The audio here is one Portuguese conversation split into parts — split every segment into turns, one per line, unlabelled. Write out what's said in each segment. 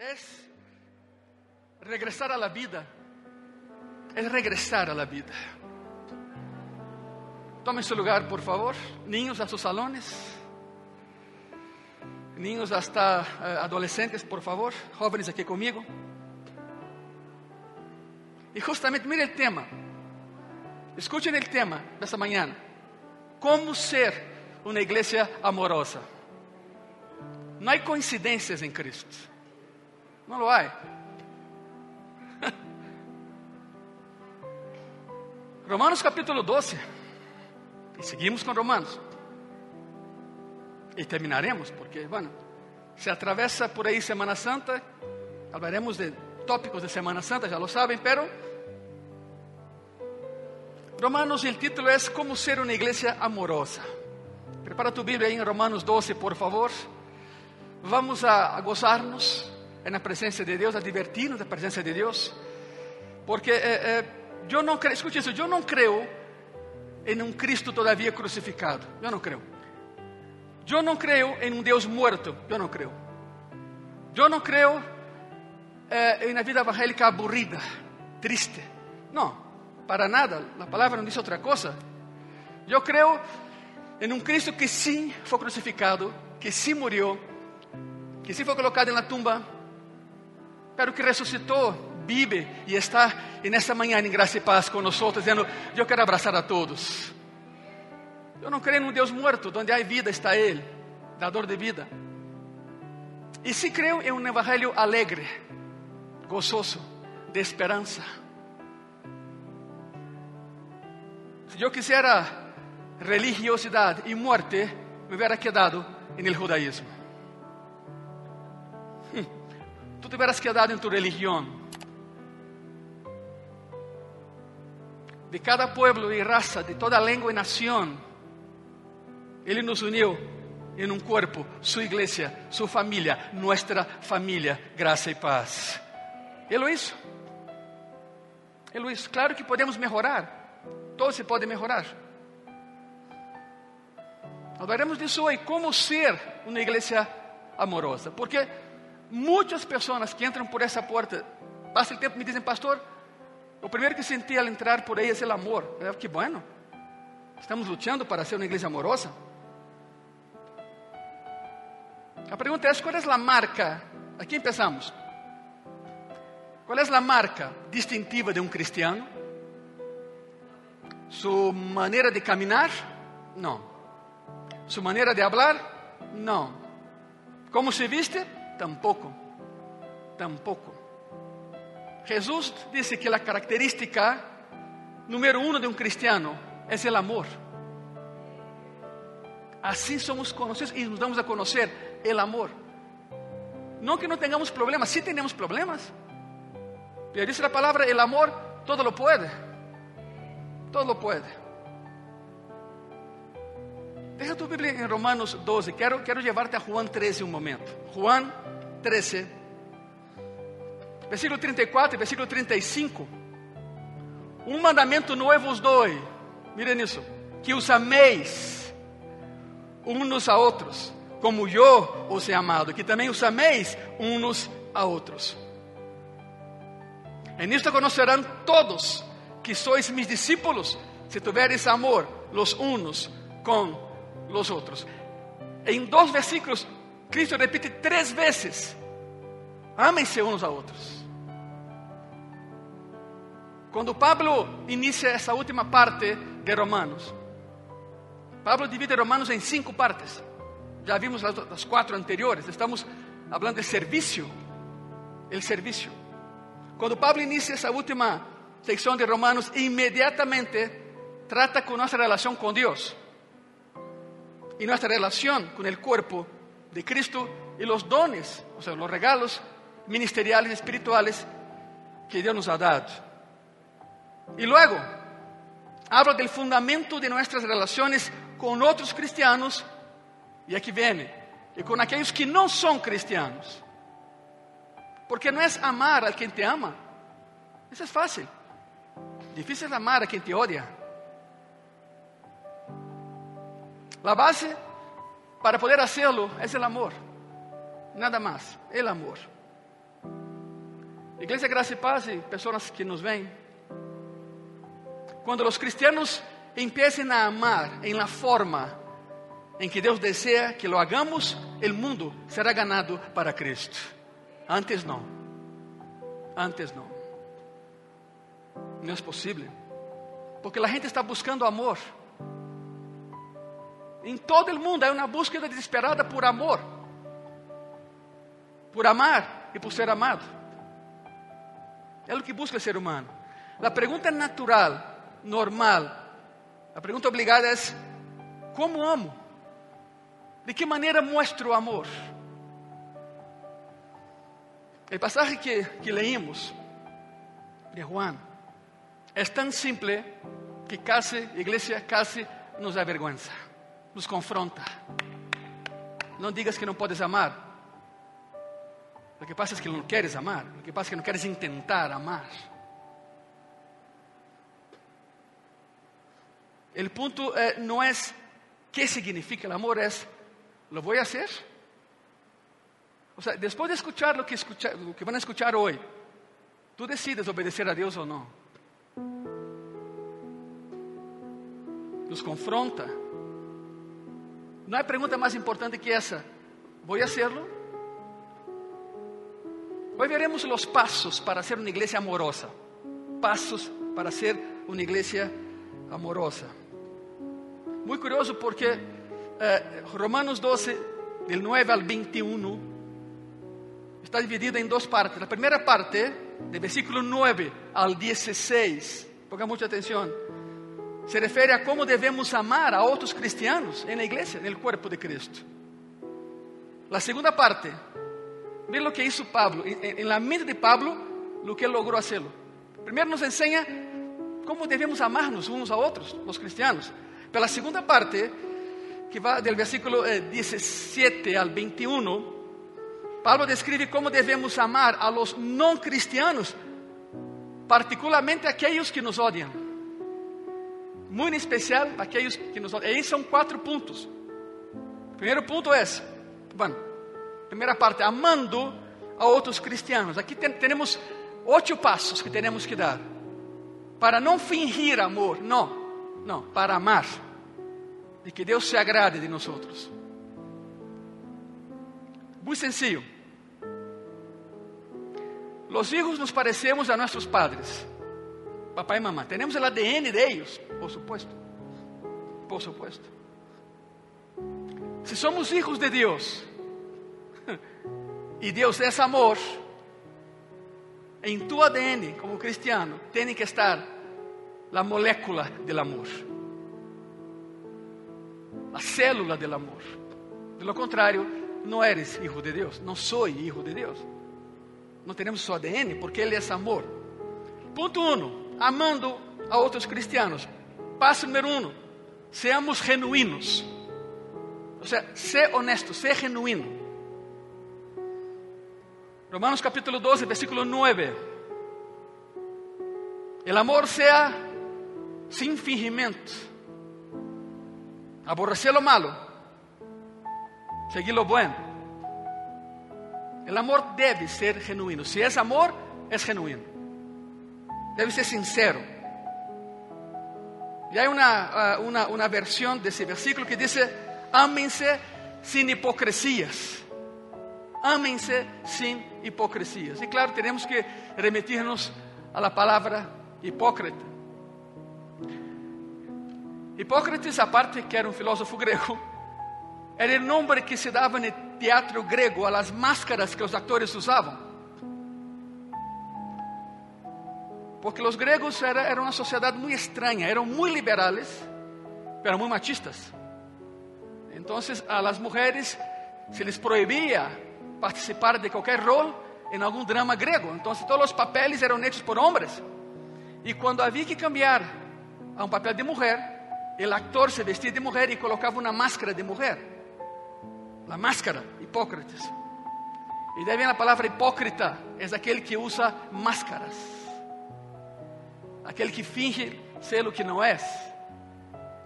es regresar a la vida. Es regresar a la vida. Tomen su lugar, por favor. Niños a sus salones. Niños hasta eh, adolescentes, por favor. Jóvenes aquí conmigo. Y justamente, mire el tema. Escuchen el tema de esta mañana. ¿Cómo ser una iglesia amorosa? No hay coincidencias en Cristo. No lo hay. Romanos capítulo 12. Y seguimos con Romanos. Y terminaremos, porque, bueno, se atravesa por ahí Semana Santa. Hablaremos de tópicos de Semana Santa, ya lo saben, pero Romanos, el título es Cómo ser una iglesia amorosa. Prepara tu Biblia ahí en Romanos 12, por favor. Vamos a, a gozarnos en la presencia de Dios, a divertirnos en la presencia de Dios. Porque eh, eh, yo no creo, escuche eso, yo no creo en un Cristo todavía crucificado. Yo no creo. Yo no creo en un Dios muerto. Yo no creo. Yo no creo eh, en una vida evangélica aburrida, triste. No, para nada. La palabra no dice otra cosa. Yo creo en un Cristo que sí fue crucificado, que sí murió, que sí fue colocado en la tumba, pero que resucitó, vive y está en esta mañana en gracia y paz con nosotros, diciendo, yo quiero abrazar a todos. Yo no creo en un Dios muerto, donde hay vida está Él, dador de vida. Y sí creo en un evangelio alegre, gozoso, de esperanza. Si yo quisiera religiosidad y muerte, me hubiera quedado el judaísmo. Te hubieras quedado en tu religión. De cada pueblo y raza, de toda lengua y nación, Él nos unió en un cuerpo, su iglesia, su familia, nuestra familia, gracia y paz. Él lo hizo. Él lo hizo. Claro que podemos mejorar. Todo se puede mejorar. Hablaremos disso hoje, como ser uma igreja amorosa. Porque muitas pessoas que entram por essa porta, passa o tempo me dizem, pastor, o primeiro que senti al entrar por aí é o amor. Eu, que bueno, estamos lutando para ser uma igreja amorosa. A pergunta é: qual é a marca? Aqui empezamos. Qual é a marca distintiva de um cristiano? Sua maneira de caminhar? Não. Su manera de hablar, no. ¿Cómo se viste? Tampoco. Tampoco. Jesús dice que la característica número uno de un cristiano es el amor. Así somos conocidos y nos damos a conocer el amor. No que no tengamos problemas, sí tenemos problemas. Pero dice la palabra, el amor todo lo puede. Todo lo puede. Deja tu Bíblia em Romanos 12. Quero, quero levar-te a Juan 13 um momento. Juan 13, versículo 34 e versículo 35. Um mandamento novo os dou. Miren isso. Que os ameis uns a outros, como eu os he amado. Que também os ameis uns a outros. En isto conocerão todos que sois mis discípulos, se tiveres amor los unos con los otros. En dos versículos, Cristo repite tres veces, ámense unos a otros. Quando Pablo inicia essa última parte de Romanos, Pablo divide Romanos em cinco partes. Já vimos as, as quatro anteriores. Estamos falando de serviço. El serviço. Quando Pablo inicia essa última secção de Romanos, imediatamente trata com nossa relação com Deus y nuestra relación con el cuerpo de Cristo y los dones, o sea, los regalos ministeriales, espirituales que Dios nos ha dado. Y luego, habla del fundamento de nuestras relaciones con otros cristianos, y aquí viene, y con aquellos que no son cristianos. Porque no es amar a quien te ama, eso es fácil. Difícil es amar a quien te odia. La base para poder hacerlo es el amor. Nada más, el amor. Iglesia Gracia y Paz y personas que nos ven, cuando los cristianos empiecen a amar en la forma en que Deus desea que lo hagamos, el mundo será ganado para Cristo. Antes no. Antes no. No es posible. Porque la gente está buscando amor. En todo el mundo hay una búsqueda desesperada por amor. Por amar y por ser amado. É o que busca o ser humano. A pergunta natural, normal, a pergunta obligada é: como amo? ¿De que maneira mostro amor? O passagem que, que leímos de Juan é tão simples que casi, igreja, casi nos avergüenza, nos confronta. Não digas que não podes amar. Lo que pasa es que no quieres amar, lo que pasa es que no quieres intentar amar. El punto eh, no es qué significa el amor, es ¿lo voy a hacer? O sea, después de escuchar lo que, lo que van a escuchar hoy, tú decides obedecer a Dios o no. Nos confronta. No hay pregunta más importante que esa. ¿Voy a hacerlo? Hoy veremos los pasos para ser una iglesia amorosa. Pasos para ser una iglesia amorosa. Muy curioso porque eh, Romanos 12, del 9 al 21, está dividida en dos partes. La primera parte, del versículo 9 al 16, ponga mucha atención, se refiere a cómo debemos amar a otros cristianos en la iglesia, en el cuerpo de Cristo. La segunda parte, Veja o que hizo Pablo. En, la mente de Pablo, lo que logró hacerlo. Primero nos enseña cómo debemos amarnos unos a otros, los cristianos. Pero la segunda parte, que va del versículo 17 eh, al 21, Pablo describe cómo debemos amar a los no cristianos, particularmente aquellos que nos odian. En especial aquellos que nos son cuatro puntos. El primer punto es, bueno, Primeira parte, amando a outros cristianos. Aqui tem, temos oito passos que temos que dar para não fingir amor, não, não, para amar, de que Deus se agrade de nós. Muito sencillo. Los hijos nos parecemos a nossos padres, papá e mamá. Temos o ADN de ellos, por supuesto, por supuesto. Se somos hijos de Deus, e Deus é amor, em tu ADN como cristiano tem que estar a molécula do amor, a célula do amor. De lo contrário, não eres hijo de Deus, não sou hijo de Deus. Não temos seu ADN porque Ele é amor. Ponto 1. Amando a outros cristianos. Passo número 1. Um, seamos genuínos. Ou seja, ser honesto, ser genuíno. Romanos capítulo 12, versículo 9. El amor sea sin fingimiento. Aborrecer lo malo. Seguir lo bueno. El amor debe ser genuino. Si es amor, es genuino. Debe ser sincero. Y hay una, uh, una, una versión de ese versículo que dice, ámense sin hipocresías. Ámense sin hipocresias. E claro, teremos que remitirnos a la palavra hipócrita. Hipócrates, aparte que era um filósofo grego, era o nome que se dava no teatro grego a las máscaras que os atores usavam. Porque os gregos eram era uma sociedade muito estranha, eram muito liberales, mas muito machistas. Então, a las mulheres se les proibia participar de qualquer rol em algum drama grego. Então, todos os papéis eram hechos por homens. E quando havia que cambiar a um papel de mulher, o actor se vestia de mulher e colocava uma máscara de mulher. A máscara, Hipócrates. E daí vem a palavra hipócrita, é aquele que usa máscaras. Aquele que finge ser o que não é.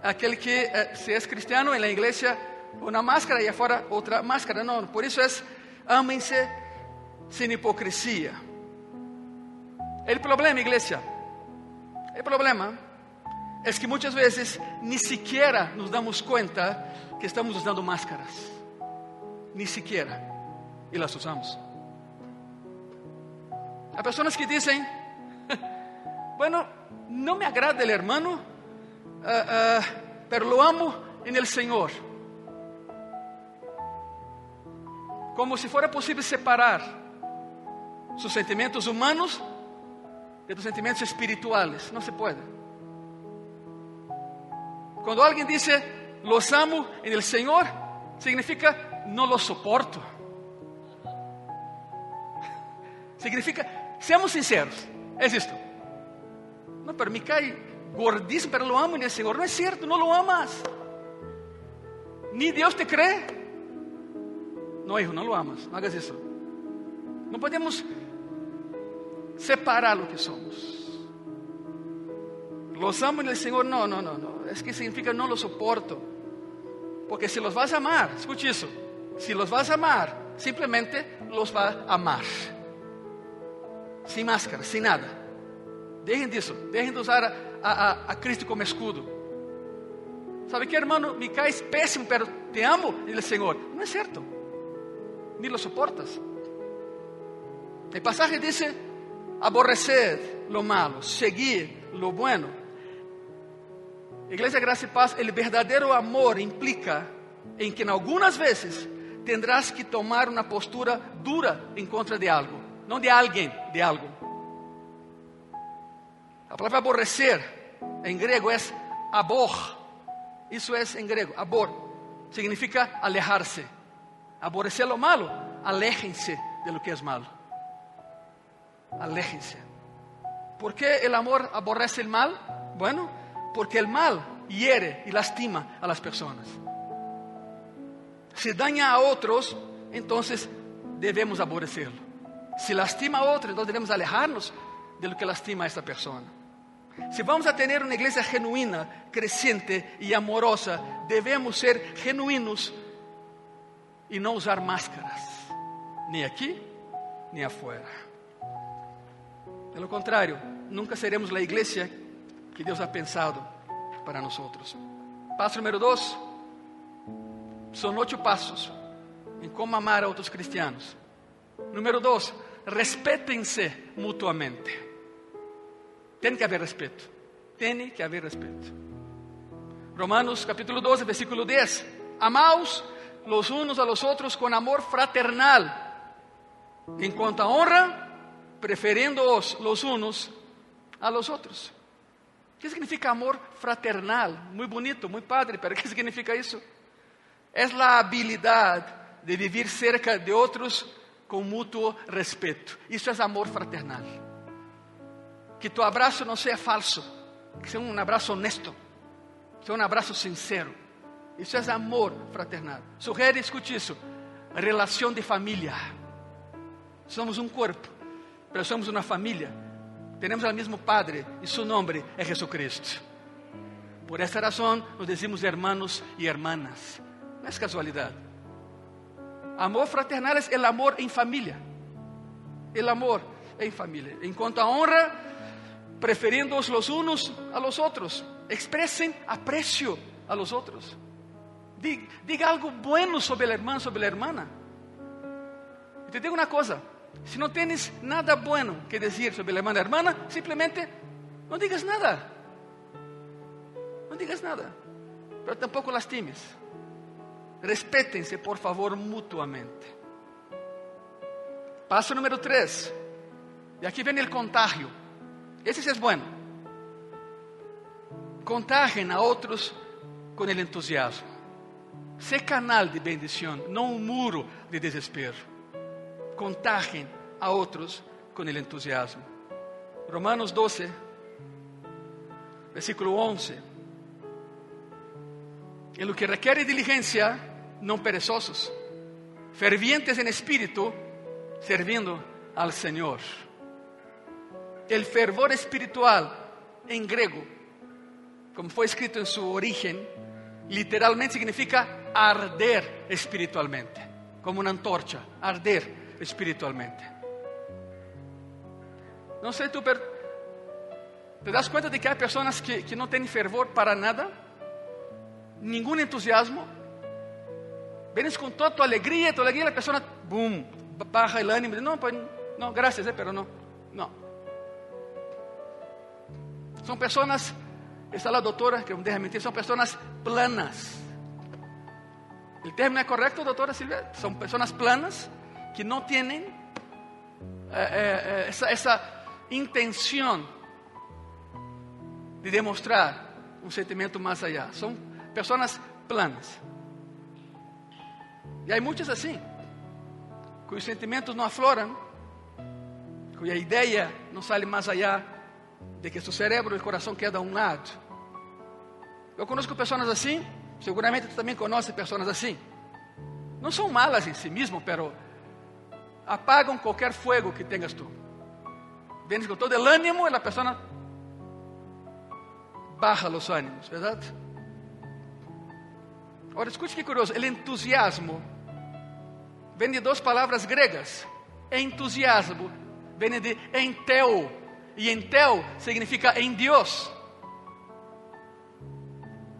Aquele que, eh, se é cristiano, na igreja, uma máscara e fora outra máscara. Não, por isso é Amem-se sin hipocresía. El problema, iglesia, el problema es que muchas veces ni siquiera nos damos cuenta que estamos usando máscaras. Ni siquiera. Y las usamos. Hay personas que dicen, bueno, no me agrada el hermano, uh, uh, pero lo amo en el Señor. Como si fuera posible separar sus sentimientos humanos de los sentimientos espirituales. No se puede. Cuando alguien dice, los amo en el Señor, significa, no los soporto. Significa, seamos sinceros, es esto. No, pero me cae gordísimo, pero lo amo en el Señor. No es cierto, no lo amas. Ni Dios te cree. No, hijo, no lo amas, no hagas eso. No podemos separar lo que somos. Los amo en el Señor, no, no, no, no. Es que significa no los soporto. Porque si los vas a amar, escuche eso, si los vas a amar, simplemente los va a amar. Sin máscara, sin nada. Dejen de eso, dejen de usar a, a, a Cristo como escudo. ¿Sabe qué, hermano? Me caes pésimo, pero te amo en el Señor. No es cierto. Ni lo soportas. El pasaje dice, aborrecer lo malo, seguir lo bueno. Iglesia Gracia y Paz, el verdadero amor implica en que en algunas veces tendrás que tomar una postura dura en contra de algo, no de alguien, de algo. La palabra aborrecer en griego es abor. Eso es en griego, abor. Significa alejarse. Aborrecer lo malo, aléjense de lo que es malo. Aléjense. ¿Por qué el amor aborrece el mal? Bueno, porque el mal hiere y lastima a las personas. Si daña a otros, entonces debemos aborrecerlo. Si lastima a otros, entonces debemos alejarnos de lo que lastima a esta persona. Si vamos a tener una iglesia genuina, creciente y amorosa, debemos ser genuinos y no usar máscaras, ni aquí ni afuera. De lo contrario, nunca seremos la iglesia que Dios ha pensado para nosotros. Paso número dos, son ocho pasos en cómo amar a otros cristianos. Número dos, respétense mutuamente. Tiene que haber respeto. Tiene que haber respeto. Romanos capítulo 12, versículo 10. Amaos los unos a los otros con amor fraternal. En cuanto a honra, preferiéndoos los unos a los otros. ¿Qué significa amor fraternal? Muy bonito, muy padre, pero ¿qué significa eso? Es la habilidad de vivir cerca de otros con mutuo respeto. Isso é amor fraternal. Que tu abraço não seja falso, que seja um abraço honesto, que seja um abraço sincero. Isso é amor fraternal. Sugere, escute isso, relação de família. Somos um corpo, mas somos uma família. Temos o mesmo Padre e seu nome é Jesucristo. Por essa razão, nos decimos hermanos e hermanas. Não é casualidade. Amor fraternal é o amor em família. O amor em família. Em quanto a honra, preferindo los unos a los outros. Expressem aprecio a los outros. Diga, diga algo bueno sobre o irmão, sobre a irmã. E te digo uma coisa: se não tens nada bueno que dizer sobre a irmã e a irmã, simplesmente não digas nada. Não digas nada. Pero tampouco lastimes. Respétense, por favor, mutuamente. Paso número 3. E aqui vem o contágio. Esse sí é bueno. Contagien a outros com o entusiasmo. Sé canal de bendição, não um muro de desespero. Contagien a outros com o entusiasmo. Romanos 12, versículo 11. En lo que requiere diligencia, não perezosos, fervientes en espírito, servindo al Senhor. El fervor espiritual en griego, como foi escrito en su origen, literalmente significa arder espiritualmente, como una antorcha, arder espiritualmente. Não sei tu, pero te das conta de que há pessoas que, que não têm fervor para nada, nenhum entusiasmo. Vienes com toda a tua alegria, tua alegria, a pessoa, boom, baja o ânimo, não, pues, não, graças, eh, pero não, não. São pessoas, está a doutora, que deixa mentir, são pessoas planas. O termo é correto, doutora Silvia? São pessoas planas que não têm eh, eh, essa, essa intenção de demonstrar um sentimento mais allá. São pessoas planas. E há muitos assim, cujos sentimentos não afloram, cuja ideia não sai mais allá de que seu cérebro e coração quedam a um lado. Eu conheço pessoas assim, seguramente tu também conhece pessoas assim. Não são malas em si mesmo, pero apagam qualquer fogo que tenhas tu. Vienes com todo o ânimo e a pessoa baja os ânimos, verdade? Agora escute que curioso, o entusiasmo vem de duas palavras gregas. Entusiasmo vem de entel, e entel significa em Deus.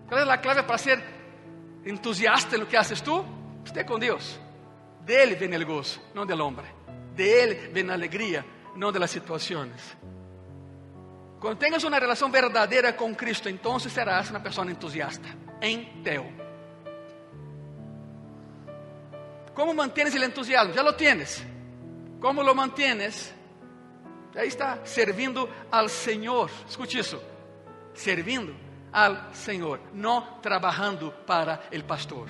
Qual é a clave para ser entusiasta no que haces tu? Esté com Deus. Dele vem o gozo, não del hombre. De Ele vem a alegria, não de las situações. Quando tenhas uma relação verdadeira com Cristo, então serás uma pessoa entusiasta. Entel. ¿Cómo mantienes el entusiasmo? Ya lo tienes. ¿Cómo lo mantienes? Ahí está, servindo al Señor. Escute isso. Servindo al Senhor, não trabalhando para el pastor.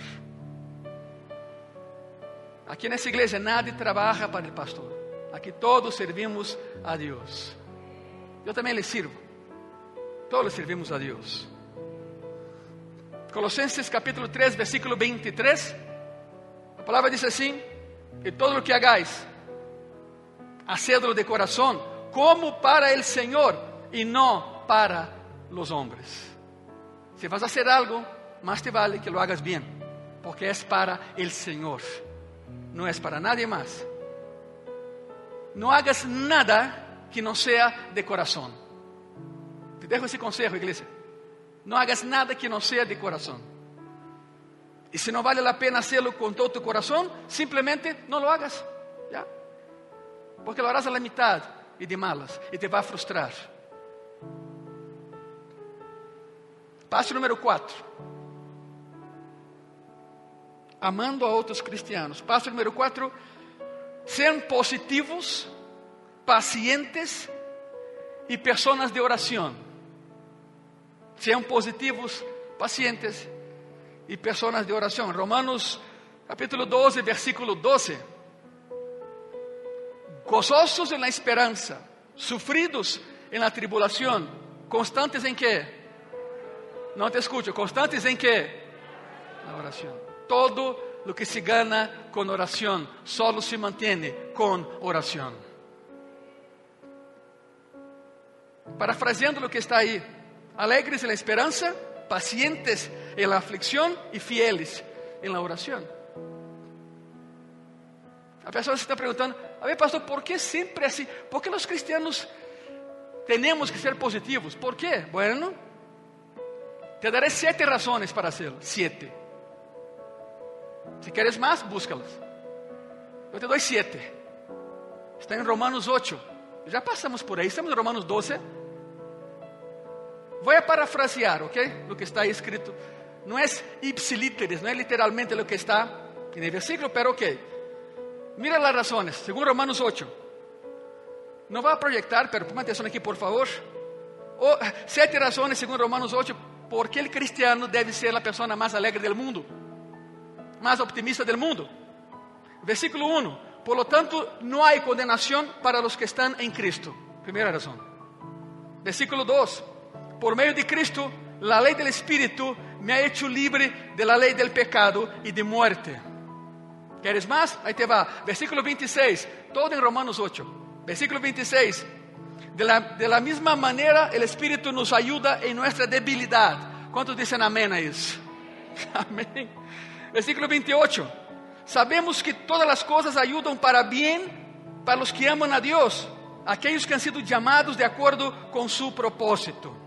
Aqui nessa igreja nadie trabalha para el pastor. Aqui todos servimos a Deus. Eu também lhe sirvo. Todos servimos a Deus. Colossenses capítulo 3, versículo 23. A palavra diz assim: que todo o que hagáis, hacedlo de coração, como para el Senhor e não para los hombres. Se vas a hacer algo, más te vale que lo hagas bien, porque es para el Señor, no es para nadie más. No hagas nada que no sea de corazón. Te dejo ese consejo, iglesia. No hagas nada que no sea de corazón. Y si no vale la pena hacerlo con todo tu corazón, simplemente no lo hagas. ¿ya? Porque lo harás a la mitad y de malas y te va a frustrar. Passo número 4. Amando a outros cristianos. Passo número 4. Sean positivos, pacientes e pessoas de oração. Sean positivos, pacientes y personas de oración. Romanos capítulo 12, versículo 12. Gozosos en la esperanza, sufridos en la tribulación, constantes en qué? No te escucho, constantes en qué? La oración. Todo lo que se gana con oración, solo se mantiene con oración. Parafraseando lo que está ahí, alegres en la esperanza, pacientes en la aflicción y fieles en la oración. A pessoa se está perguntando, a ver, pastor, por que sempre assim? Por que nós cristianos temos que ser positivos? ¿Por quê? Bueno, te daré sete razões para hacerlo. Siete. Si quieres más, búscalas. Eu te dou sete. Está em Romanos 8. Já passamos por aí, estamos em Romanos 12. Vou parafrasear, ok? Lo que está escrito. Não é ipsilíteres, não é literalmente lo que está no versículo, pero ok. Mira as razões, segundo Romanos 8. Não vai projetar, pero ponga atenção aqui, por favor. Oh, sete razões, segundo Romanos 8, por que o cristiano deve ser a pessoa mais alegre do mundo, mais optimista do mundo. Versículo 1. Por lo tanto, não há condenação para os que estão em Cristo. Primeira razão. Versículo 2 por meio de Cristo, la ley del Espíritu me ha hecho libre de la ley del pecado y de muerte. ¿Quieres más? Ahí te va. Versículo 26, todo en Romanos 8. Versículo 26. De la, de la misma manera, el Espíritu nos ayuda en nuestra debilidad. ¿Cuántos dicen amén a eso? Amén. Versículo 28. Sabemos que todas las cosas ayudan para bien para los que aman a Dios aquellos que han sido llamados de acuerdo con su propósito.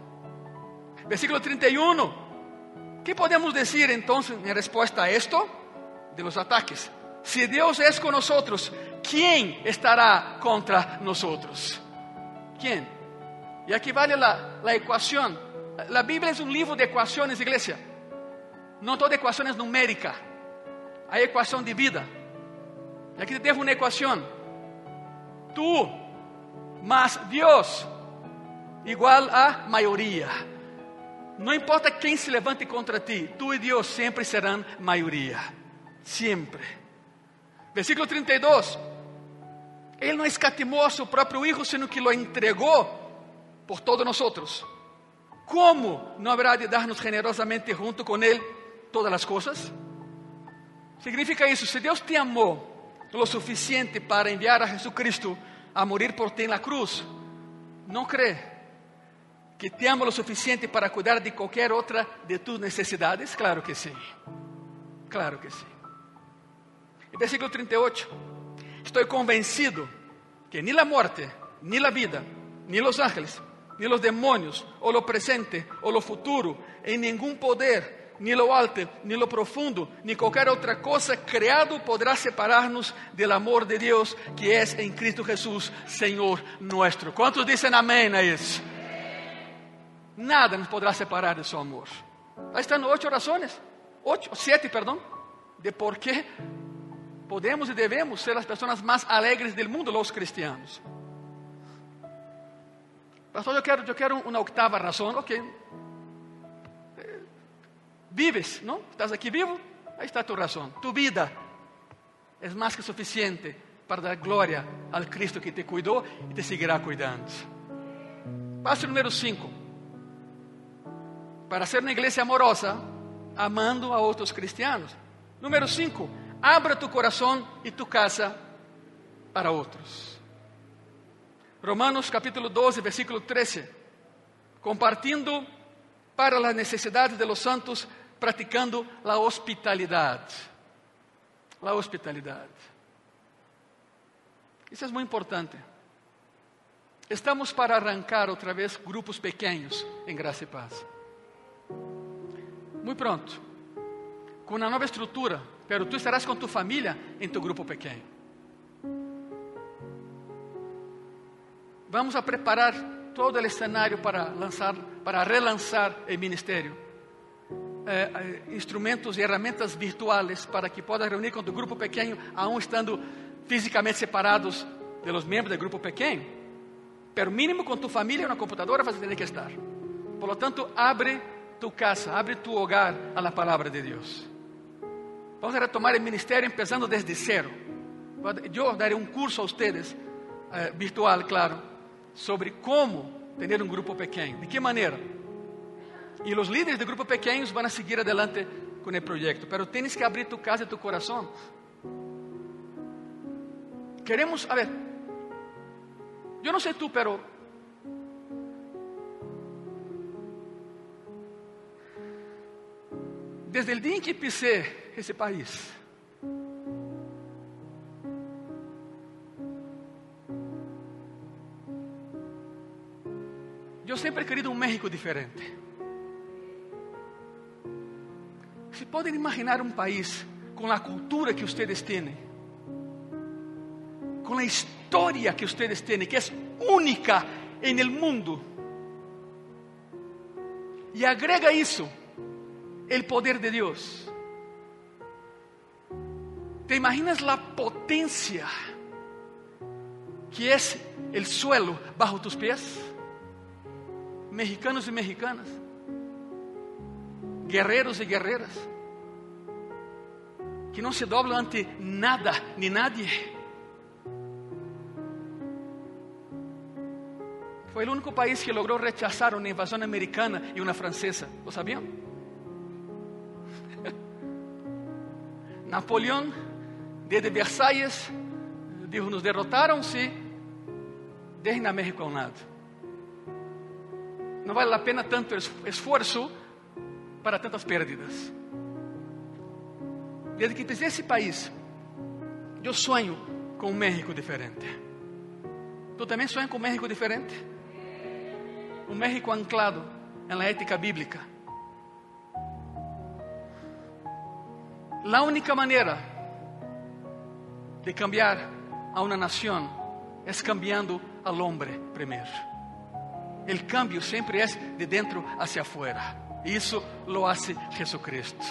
Versículo 31. ¿Qué podemos decir entonces en respuesta a esto? De los ataques. Si Dios es con nosotros, ¿quién estará contra nosotros? ¿Quién? Y aquí vale la, la ecuación. La Biblia es un libro de ecuaciones, iglesia. No toda ecuación es numérica. Hay ecuación de vida. Y aquí te dejo una ecuación. Tú más Dios igual a mayoría. No importa quem se levante contra ti, tu e Deus sempre serão maioria. Sempre. Versículo 32. Ele não escatimou a seu próprio Hijo, sino que lo entregou por todos nós. Como não haverá de dar-nos generosamente junto com Ele todas as coisas? Significa isso: se Deus te amou lo suficiente para enviar a Jesucristo a morir por ti na cruz, não crê que te amo lo suficiente para cuidar de qualquer outra de tus necessidades? Claro que sim. Claro que sim. E versículo 38. Estou convencido que nem a morte, nem a vida, nem os ángeles, nem os demônios, ou lo presente, ou lo futuro, em nenhum poder, ni lo alto, ni lo profundo, ni qualquer outra coisa criado poderá separar-nos do amor de Deus que é em Cristo Jesus, Senhor nuestro. Quantos dizem amém a isso? nada nos podrá separar de su amor. Ahí están ocho razones, ocho, siete, perdón, de por qué podemos y debemos ser las personas más alegres del mundo, los cristianos. Pastor, yo quiero, yo quiero una octava razón, ok. Eh, vives, ¿no? Estás aquí vivo, ahí está tu razón. Tu vida es más que suficiente para dar gloria al Cristo que te cuidó y te seguirá cuidando. Paso número 5 para ser uma igreja amorosa, amando a outros cristianos. Número 5, abra tu coração e tu casa para outros. Romanos capítulo 12, versículo 13. Compartindo para as necessidades de los santos, praticando a hospitalidade. A hospitalidade. Isso é muito importante. Estamos para arrancar outra vez grupos pequenos em graça e paz. Muito pronto. Com uma nova estrutura, pero tu estarás com tu família em tu grupo pequeno. Vamos a preparar todo o cenário para lançar, para relançar o ministério. Eh, eh, instrumentos e ferramentas virtuais para que possas reunir com tu grupo pequeno, aún estando fisicamente separados de los membros do grupo pequeno. Pero mínimo com tu família na computadora vas a que estar. Por lo tanto, abre tu casa, abre tu hogar a la palabra de Dios. Vamos a retomar el ministerio empezando desde cero. Yo daré un curso a ustedes, eh, virtual, claro, sobre cómo tener un grupo pequeño. ¿De qué manera? Y los líderes de grupos pequeños van a seguir adelante con el proyecto, pero tienes que abrir tu casa y tu corazón. Queremos, a ver, yo no sé tú, pero desde el día en que pisé ese país, yo siempre he querido un México diferente. Se pueden imaginar un país con la cultura que ustedes tienen, con la historia que ustedes tienen, que es única en el mundo. Y agrega eso el poder de Dios. ¿Te imaginas la potencia que es el suelo bajo tus pies? Mexicanos y mexicanas, guerreros y guerreras, que no se doblan ante nada ni nadie. Fue el único país que logró rechazar una invasión americana y una francesa. ¿Lo sabían? Napoleão, desde Versalhes, dijo: nos derrotaram, se deixem a México ao lado. Não vale a pena tanto esforço para tantas pérdidas. Desde que pisei esse país, eu sonho com um México diferente. Tu também sonha com um México diferente? Um México anclado na ética bíblica. A única maneira de cambiar a uma nação é cambiando al hombre primeiro. O cambio sempre é de dentro hacia afuera. Isso lo hace Jesucristo.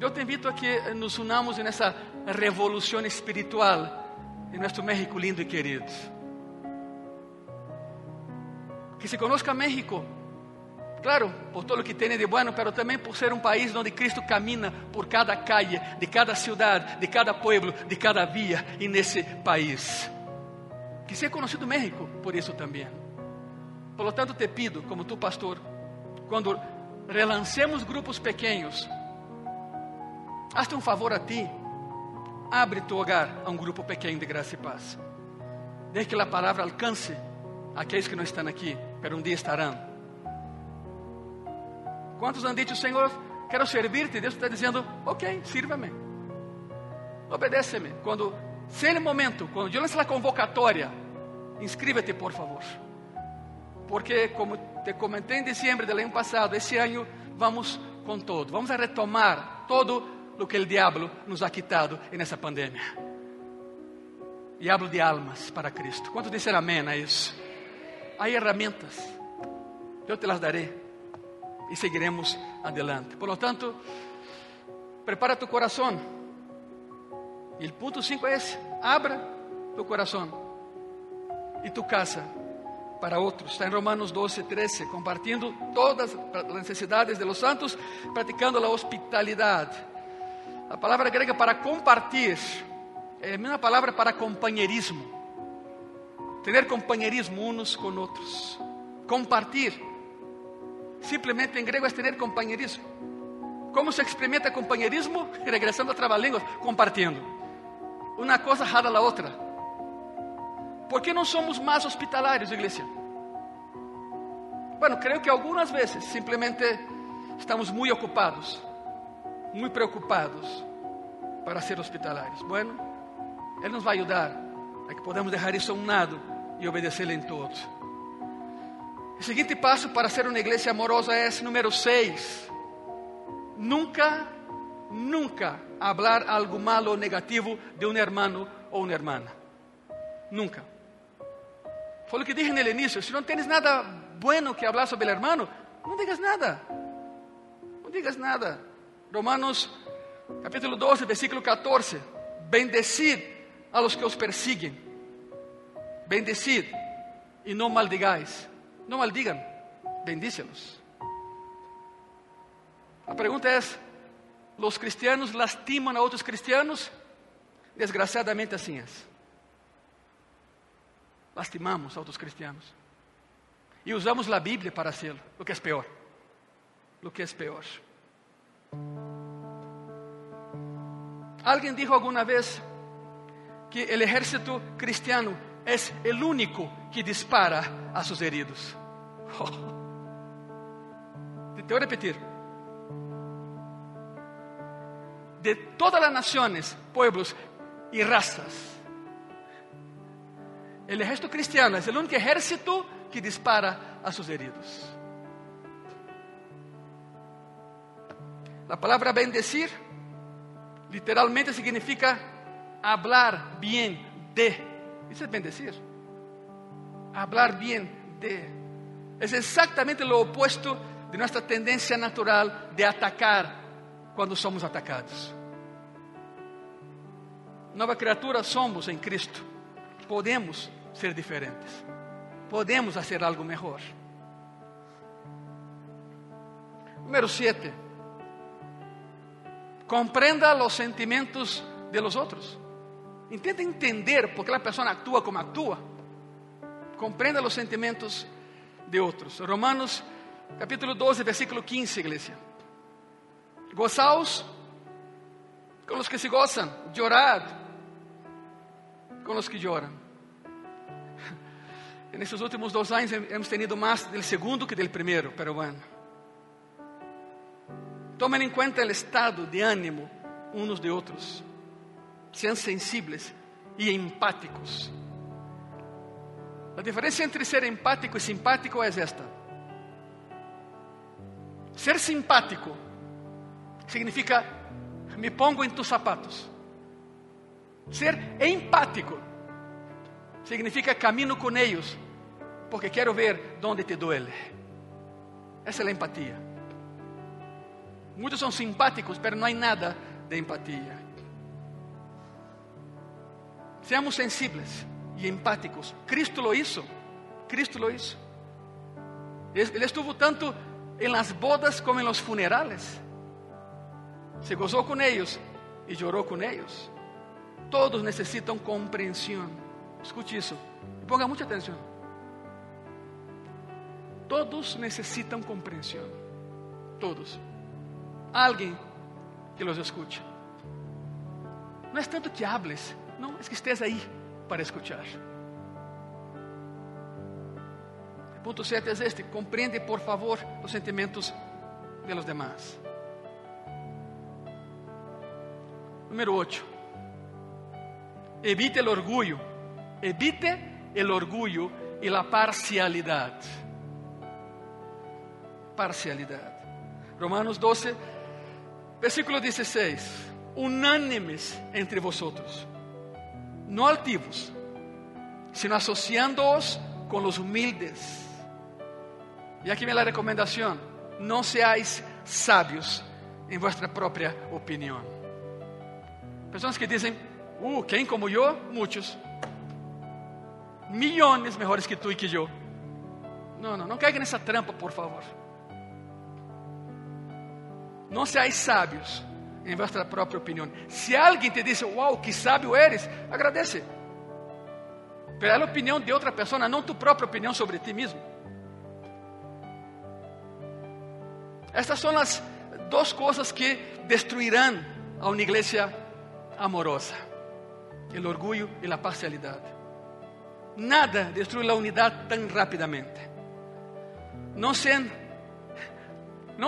Eu te invito a que nos unamos nessa revolução espiritual em nosso México lindo e querido. Que se conozca México, claro, por todo o que tem de bueno, pero também por ser um país onde Cristo camina por cada calle, de cada cidade, de cada pueblo, de cada via, e nesse país. Que seja conhecido México por isso também. Por lo tanto, te pido, como tu pastor, quando relancemos grupos pequenos, hazte um favor a ti, abre tu hogar a um grupo pequeno de graça e paz. Deixe que a palavra alcance aqueles que não estão aqui, pero um dia estarão. Quantos han dicho, Senhor, quero servir-te? Deus está dizendo, ok, sirva-me, obedece-me. Quando, se no momento, quando eu lance a convocatória, inscríbete, por favor. Porque, como te comentei em dezembro do ano passado, esse ano vamos com todo. Vamos a retomar todo o que o diabo nos ha quitado nessa pandemia. Diabo de almas para Cristo. Quantos disseram amém a isso? Há ferramentas, eu te las daré e seguiremos adelante. Por lo tanto, prepara tu coração. E o ponto 5 é abra tu coração e tu casa para outros. Está em Romanos 12, 13, compartindo todas as necessidades de los santos, praticando a hospitalidade. A palavra grega para compartir é a mesma palavra para companheirismo. Ter companheirismo uns com outros. Compartir. Simplesmente em grego é ter companheirismo. Como se experimenta companheirismo? Regressando a trava-línguas, compartilhando. Uma coisa jala a outra. ¿Por que não somos mais hospitalários, igreja? Bueno, creio que algumas vezes simplesmente estamos muito ocupados muito preocupados para ser hospitalários. Bueno, Ele nos vai ajudar a que podamos deixar isso a um lado e obedecer-lhe em todo. O seguinte passo para ser uma igreja amorosa é número 6. Nunca, nunca hablar algo malo ou negativo de um hermano ou uma irmã. Nunca. Foi o que dije no início: se não tens nada bueno que hablar sobre o hermano, não digas nada. Não digas nada. Romanos capítulo 12, versículo 14. Bendecid a los que os persiguen. Bendecid y no maldigáis. No maldigan, bendícelos. A pergunta é: los cristianos lastimam a outros cristianos? Desgraciadamente assim é. Lastimamos a outros cristianos. E usamos a Bíblia para hacerlo, o que é pior. O que é pior. Alguém disse alguma vez que o exército cristiano é o único que dispara a seus heridos. Oh. Te repetir. De todas as nações, pueblos e razas, o exército cristiano é o único exército que dispara a seus heridos. A palavra bendecir literalmente significa hablar bien de. Isso é bendecir. Hablar bien de. É exatamente o opuesto de nossa tendência natural de atacar quando somos atacados. Nova criatura somos em Cristo. Podemos ser diferentes. Podemos fazer algo melhor. Número 7 Comprenda os sentimentos de los outros. Intenta entender por que a pessoa atua como atua. Comprenda os sentimentos de outros. Romanos capítulo 12, versículo 15, igreja. Gozaos com os que se gozam, llorad com os que lloram. Nesses últimos dois anos hemos tenido mais do segundo que do primeiro, pero bueno. Tomem em conta o estado de ânimo uns de outros. Sejam sensíveis y empáticos. La diferencia entre ser empático y simpático es esta. Ser simpático significa me pongo en tus zapatos. Ser empático significa camino con ellos porque quiero ver dónde te duele. Esa es la empatía. Muchos son simpáticos, pero no hay nada de empatía. Seamos sensibles y empáticos. Cristo lo hizo. Cristo lo hizo. Él estuvo tanto en las bodas como en los funerales. Se gozó con ellos y lloró con ellos. Todos necesitan comprensión. Escuche eso. Ponga mucha atención. Todos necesitan comprensión. Todos. Alguien que los escuche. No es tanto que hables, no, es que estés ahí para escuchar. El punto 7 es este, comprende por favor los sentimientos de los demás. Número 8. Evite el orgullo. Evite el orgullo y la parcialidad. Parcialidad. Romanos 12, versículo 16. Unánimes entre vosotros, no altivos, sino asociándoos con los humildes. Y aquí viene la recomendación, no seáis sabios en vuestra propia opinión. Personas que dicen, uh, ¿quién como yo? Muchos. Millones mejores que tú y que yo. No, no, no caigan en esa trampa, por favor. No seáis sabios en vuestra propia opinión. Si alguien te dice, wow, que sabio eres, agradece. Pero es la de otra persona, no tu propia opinión sobre ti mismo. Estas son las dos cosas que destruirán a una iglesia amorosa. El orgullo y la parcialidad. Nada destruye la unidad tan rápidamente. No sean,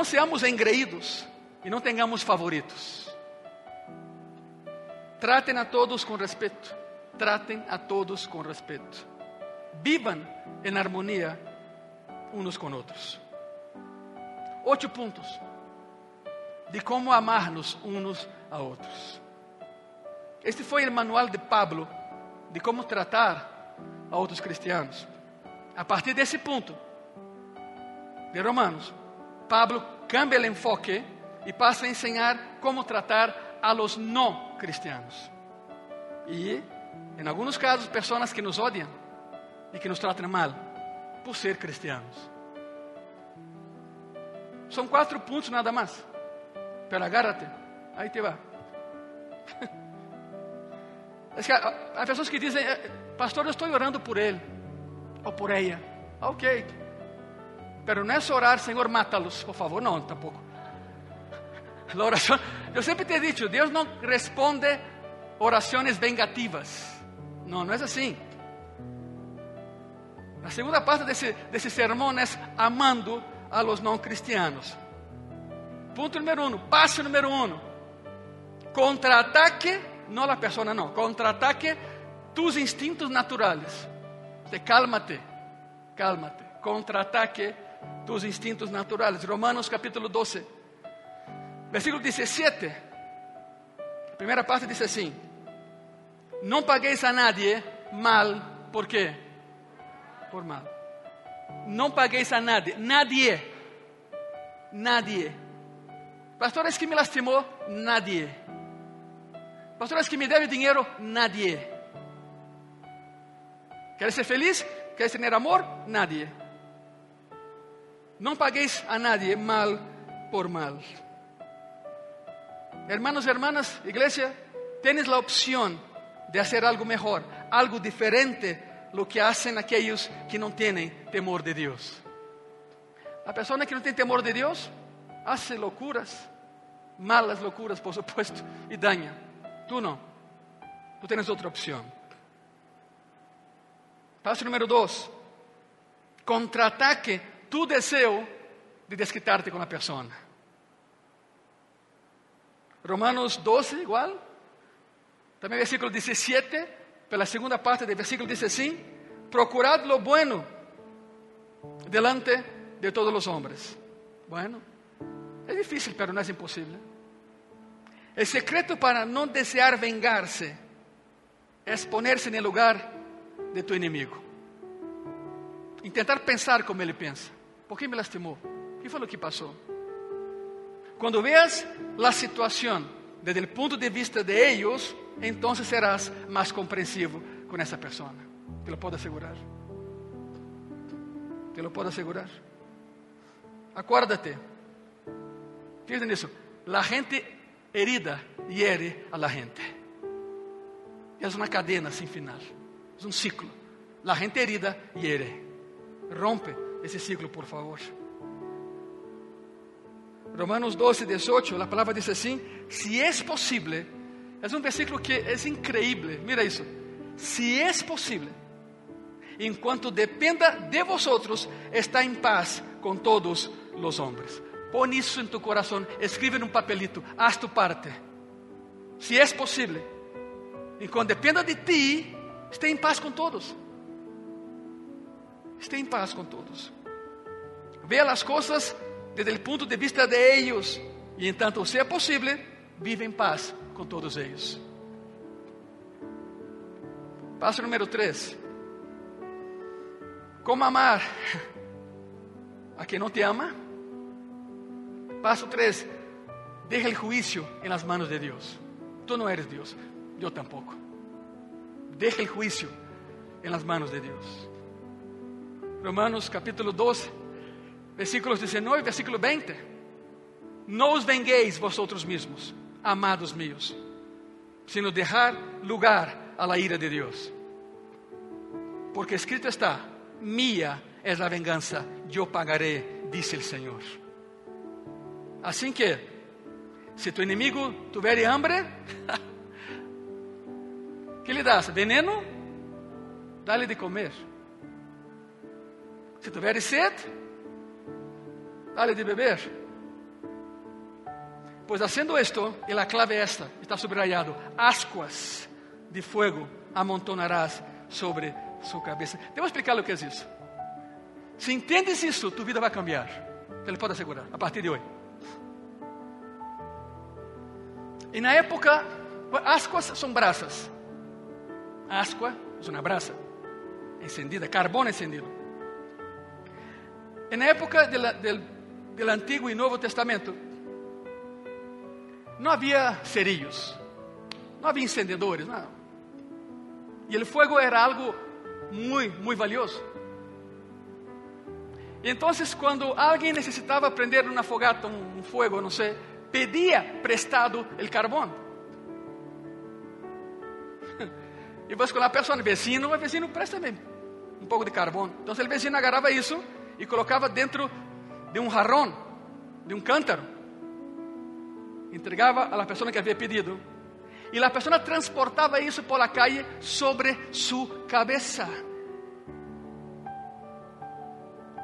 seamos engreídos e não tenhamos favoritos. Tratem a todos com respeito. Tratem a todos com respeito. Vivam em harmonia uns com outros. Oito pontos de como amarnos uns a outros. Este foi o manual de Pablo de como tratar a outros cristianos. A partir desse ponto de Romanos, Pablo cambia o enfoque y pasa a enseñar cómo tratar a los no cristianos. Y en algunos casos personas que nos odian y que nos tratan mal por ser cristianos. Son cuatro puntos nada más. Pero agárrate, ahí te va. Es que hay personas que dicen, eh, pastor, yo estoy orando por él o por ella. Ok. Pero no es orar, Señor, mátalos, por favor. No, tampoco. La oración, yo siempre te he dicho, Dios no responde oraciones vengativas. No, no es así. La segunda parte de ese, de ese sermón es amando a los no cristianos. Punto número uno, paso número uno. Contraataque, no la persona, no. Contraataque tus instintos naturales. De cálmate, cálmate. Contraataque tus instintos naturales. Romanos capítulo 12. Versículo 17. Primeira parte diz assim: Não pagueis a nadie mal, por quê? Por mal. Não pagueis a nadie, nadie, nadie. Pastor, es que me lastimou, nadie. Pastor, es que me deve dinheiro, nadie. Queres ser feliz? Queres ter amor? Nadie. Não pagueis a nadie mal por mal. Hermanos y hermanas, iglesia, tienes la opción de hacer algo mejor, algo diferente, lo que hacen aquellos que no tienen temor de Dios. La persona que no tiene temor de Dios hace locuras, malas locuras, por supuesto, y daña. Tú no. Tú tienes otra opción. Paso número dos. Contraataque tu deseo de desquitarte con la persona. Romanos 12, igual. Também versículo 17. pela segunda parte do versículo, diz assim: Procurad lo bueno delante de todos os homens. Bueno, é difícil, pero não é impossível. O secreto para não desear vengar-se é poner-se no lugar de tu inimigo. Intentar pensar como ele pensa. ¿Por que me lastimou? O que foi o que passou? Quando veas a situação desde o ponto de vista de ellos, então serás mais compreensivo com essa pessoa. Te lo posso assegurar. Te lo posso assegurar. Acuérdate. Fíjate nisso. La gente herida hiere a la gente. É uma cadena sem final. É um ciclo. La gente herida hiere. Rompe esse ciclo, por favor. Romanos 12, 18, a palavra diz assim: Se é possível, é um versículo que é increíble. Mira isso. Se é possível, enquanto dependa de vosotros, está em paz com todos os homens. Pon isso em tu coração, escreve num papelito, haz tu parte. Se é possível, enquanto dependa de ti, esteja em paz com todos. Esteja em paz com todos. Veja as coisas desde o ponto de vista de ellos e, entanto, se é possível, vive em paz com todos eles. Passo número 3. Como amar a quem não te ama? Passo 3. Deja o juízo em las manos de Deus. Tu não eres Deus, eu tampouco. Deja o juízo em las manos de Deus. Romanos capítulo 12, versículos 19 versículo 20. Não os vengueis vosotros mesmos, amados míos, sino dejar lugar a la ira de Deus. Porque escrito está: Mía es la venganza, yo pagaré, dice el Señor. Assim que, se tu inimigo tiver hambre, que lhe das? Veneno? Dá-lhe de comer. Se tiver sede, dá-lhe de beber. Pois haciendo esto, e a clave esta, está subrayado, ascuas de fuego amontonarás sobre sua cabeça. Devo explicar o que é isso. Se entendes isso, tua vida vai cambiar. Ele pode assegurar, a partir de hoje. E na época, ascuas são brasas. Ascua é uma brasa encendida, carbono encendido. E na época do Antigo e Novo Testamento, não havia cerilhos, não havia encendedores, não. E o fogo era algo muito, muito valioso. Então, quando alguém necessitava prender uma fogata, um, fogo, não sei, pedia prestado o carvão. E depois, quando a pessoa, vecino, o vecino presta-me um pouco de carvão. Então, o vecino agarrava isso e colocava dentro de um jarrão, de um cântaro. Entregava a pessoa que havia pedido. E a pessoa transportava isso por la calle sobre sua cabeça.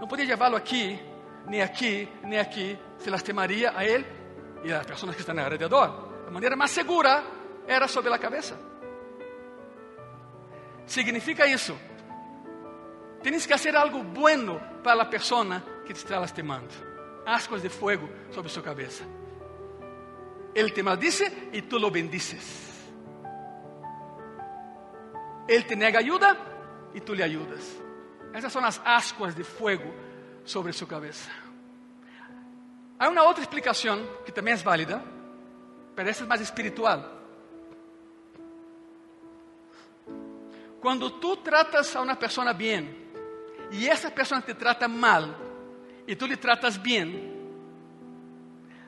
Não podia levá-lo aqui, nem aqui, nem aqui. Se lastimaria a ele e as pessoas que estão ao redor. A maneira mais segura era sobre a cabeça. Significa isso. Tienes que fazer algo bueno para a pessoa que te está lastimando. Ascos de fuego sobre sua cabeça. Ele te maldice e tu lo bendices. Ele te nega ajuda e tu lhe ajudas. Essas são as ascuas de fuego sobre sua cabeça. Há uma outra explicação que também é válida, mas essa é mais espiritual. Quando tu tratas a uma pessoa bem e essa pessoa te trata mal e tu lhe tratas bem,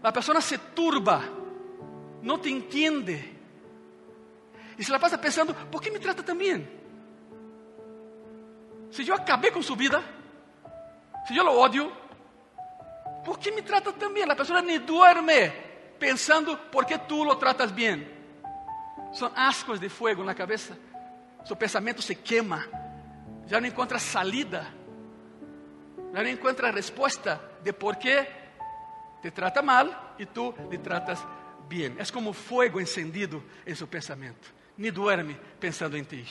a pessoa se turba, não te entende. E se ela passa pensando, por que me trata tão bem? Se eu acabei com sua vida, se eu o odio, ¿por qué me trata tan bien? La persona ni duerme pensando por qué tú lo tratas bien. Son ascos de fuego en la cabeza. Su pensamiento se quema. Ya no encuentra salida. Ya no encuentra respuesta de por qué te trata mal y tú le tratas bien. Es como fuego encendido en su pensamiento. ni duerme pensando em ti.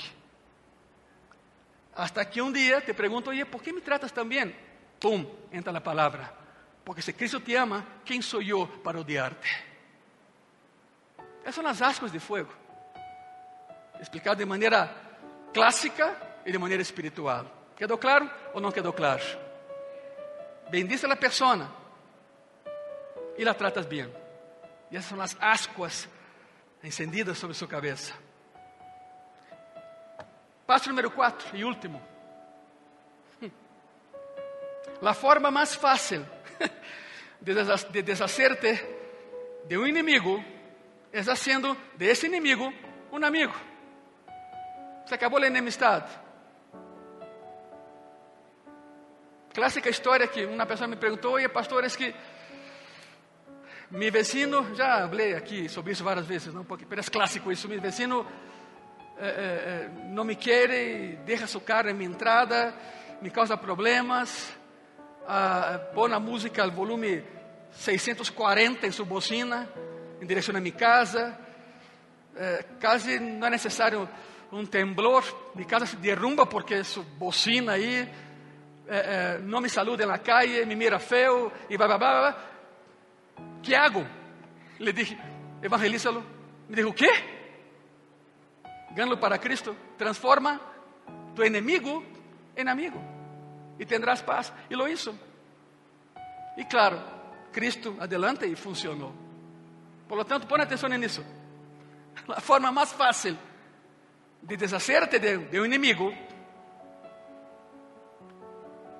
Hasta que um dia te pergunto, oye, ¿por que me tratas tão bem? Pum, entra a palavra. Porque se Cristo te ama, quem sou eu para odiar-te? Essas são as ascuas de fogo. Explicado de maneira clássica e de maneira espiritual. Quedou claro ou não quedou claro? Bendice a pessoa e la tratas bem. E essas são as ascuas encendidas sobre sua cabeça. Passo número 4 e último. A forma mais fácil de deshacerte de um inimigo é haciendo de esse inimigo um amigo. Se acabou a enemistade. Clássica história que uma pessoa me perguntou, oye pastor, é que mi vecino, já falei aqui sobre isso várias vezes, não? Porque é clássico isso, mi vecino eh, eh, não me quer, deixa seu carro em minha entrada, me causa problemas, ah, põe a música ao volume 640 em sua bocina, em direção a minha casa, eh, quase não é necessário um temblor, minha casa se derrumba porque sua bocina aí, eh, eh, não me saluda na calle, me mira feio e blá blá blá. que hago? Le dije, evangelízalo. Me dijo, ¿qué? Gánalo para Cristo. Transforma tu enemigo en amigo. Y tendrás paz. Y lo hizo. Y claro, Cristo adelante y funcionó. Por lo tanto, pon atención en eso. La forma más fácil de deshacerte de, de un enemigo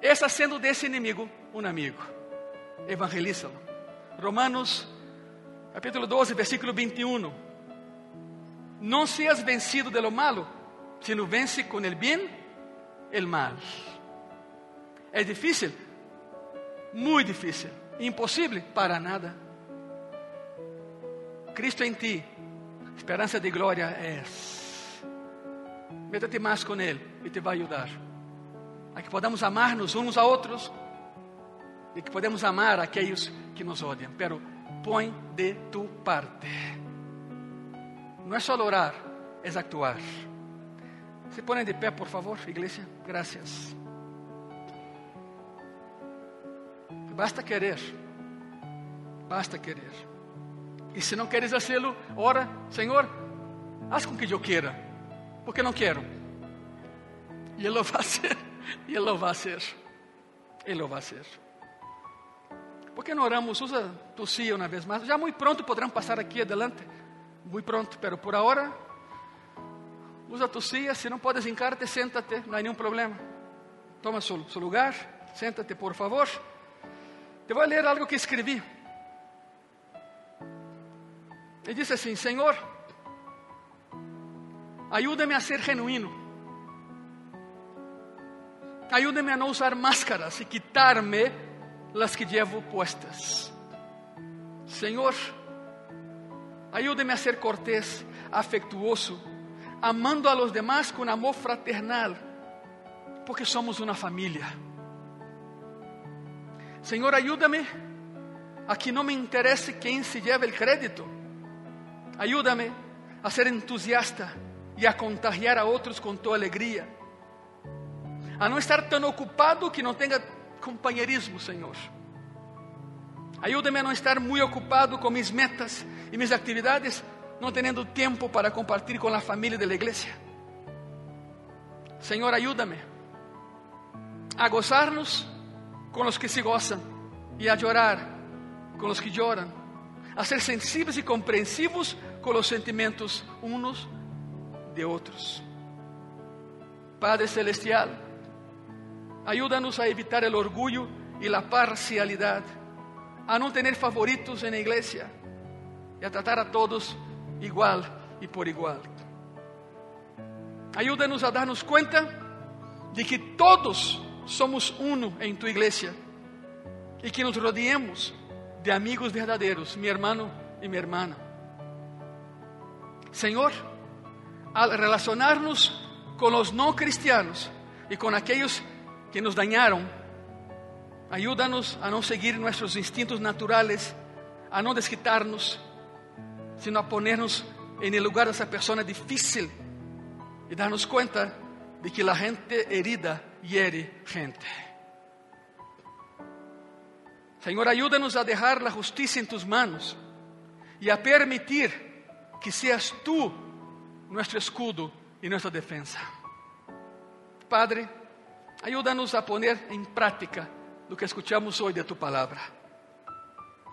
es haciendo de ese enemigo un amigo. Evangelízalo. Romanos, capítulo 12, versículo 21. Não seas vencido de lo malo, sino vence com el bien el mal. É difícil? Muito difícil. Impossível? Para nada. Cristo em ti, esperança de glória é. Métete mais com Ele e te vai ajudar. A que podamos amar-nos uns a outros e que podemos amar aqueles que nos odiam. Pero põe de tu parte. Não é só orar, é actuar. Se põem de pé, por favor, igreja. Graças. Basta querer. Basta querer. E se não queres fazê-lo, ora, Senhor, haz com que eu queira, porque não quero. E Ele vai fazer. E Ele lo vai fazer. Ele lo vai fazer. ¿Por que não oramos? Usa silla uma vez mais. Já muito pronto poderão passar aqui adelante. Muito pronto, pero por agora, usa silla. Se não podes hincarte, senta-te, não há nenhum problema. Toma seu, seu lugar, senta-te, por favor. Te vou ler algo que escrevi. E disse assim: Senhor, ajuda-me a ser genuíno. Ajuda-me a não usar máscaras e quitar-me las que llevo puestas. Señor, ayúdeme a ser cortés, afectuoso, amando a los demás con amor fraternal, porque somos una familia. Señor, ayúdame a que no me interese quién se lleve el crédito. Ayúdame a ser entusiasta y a contagiar a otros con tu alegría. A no estar tan ocupado que no tenga companheirismo, Senhor. Ajuda-me a não estar muito ocupado com minhas metas e minhas atividades, não tendo tempo para compartilhar com a família da igreja. Senhor, ajuda-me a gozar-nos com os que se gozam e a chorar com os que choram, a ser sensíveis e compreensivos com os sentimentos uns de outros. Padre Celestial, Ayúdanos a evitar el orgullo y la parcialidad, a no tener favoritos en la iglesia y a tratar a todos igual y por igual. Ayúdanos a darnos cuenta de que todos somos uno en tu iglesia y que nos rodeemos de amigos verdaderos, mi hermano y mi hermana. Señor, al relacionarnos con los no cristianos y con aquellos que nos dañaron. Ayúdanos a no seguir nuestros instintos naturales, a no desquitarnos, sino a ponernos en el lugar de esa persona difícil y darnos cuenta de que la gente herida hiere gente. Señor, ayúdanos a dejar la justicia en tus manos y a permitir que seas tú nuestro escudo y nuestra defensa. Padre, ayúdanos a poner en práctica lo que escuchamos hoy de tu palabra.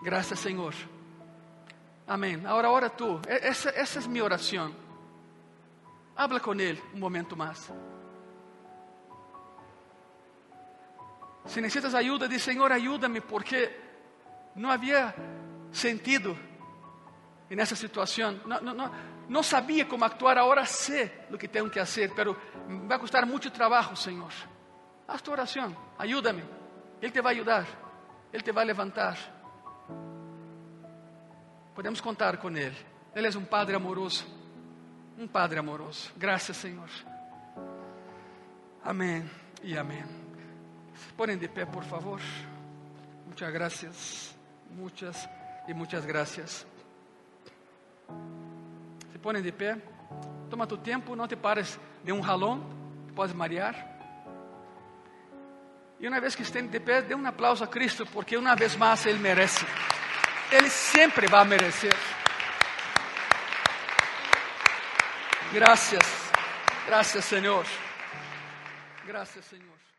Gracias, Señor. Amén. Ahora ora tú. Esa, esa es mi oración. Habla con Él un momento más. Si necesitas ayuda, di Señor, ayúdame porque no había sentido en esa situación. No, no, no, no sabía cómo actuar, ahora sé lo que tengo que hacer, pero me va a costar mucho trabajo, Señor. Haz tu oración, ayúdame. Él te va a ayudar, Él te va a levantar. Podemos contar con Él. Él es un Padre amoroso, un Padre amoroso. Gracias, Señor. Amén y amén. Se ponen de pé, por favor. Muchas gracias, muchas y muchas gracias. Se ponen de pé. Toma tu tiempo, não te pares de um jalón, puedes marear. E uma vez que estén de pé, dê um aplauso a Cristo, porque uma vez mais Ele merece. Ele sempre vai merecer. Graças, graças Senhor. Graças Senhor.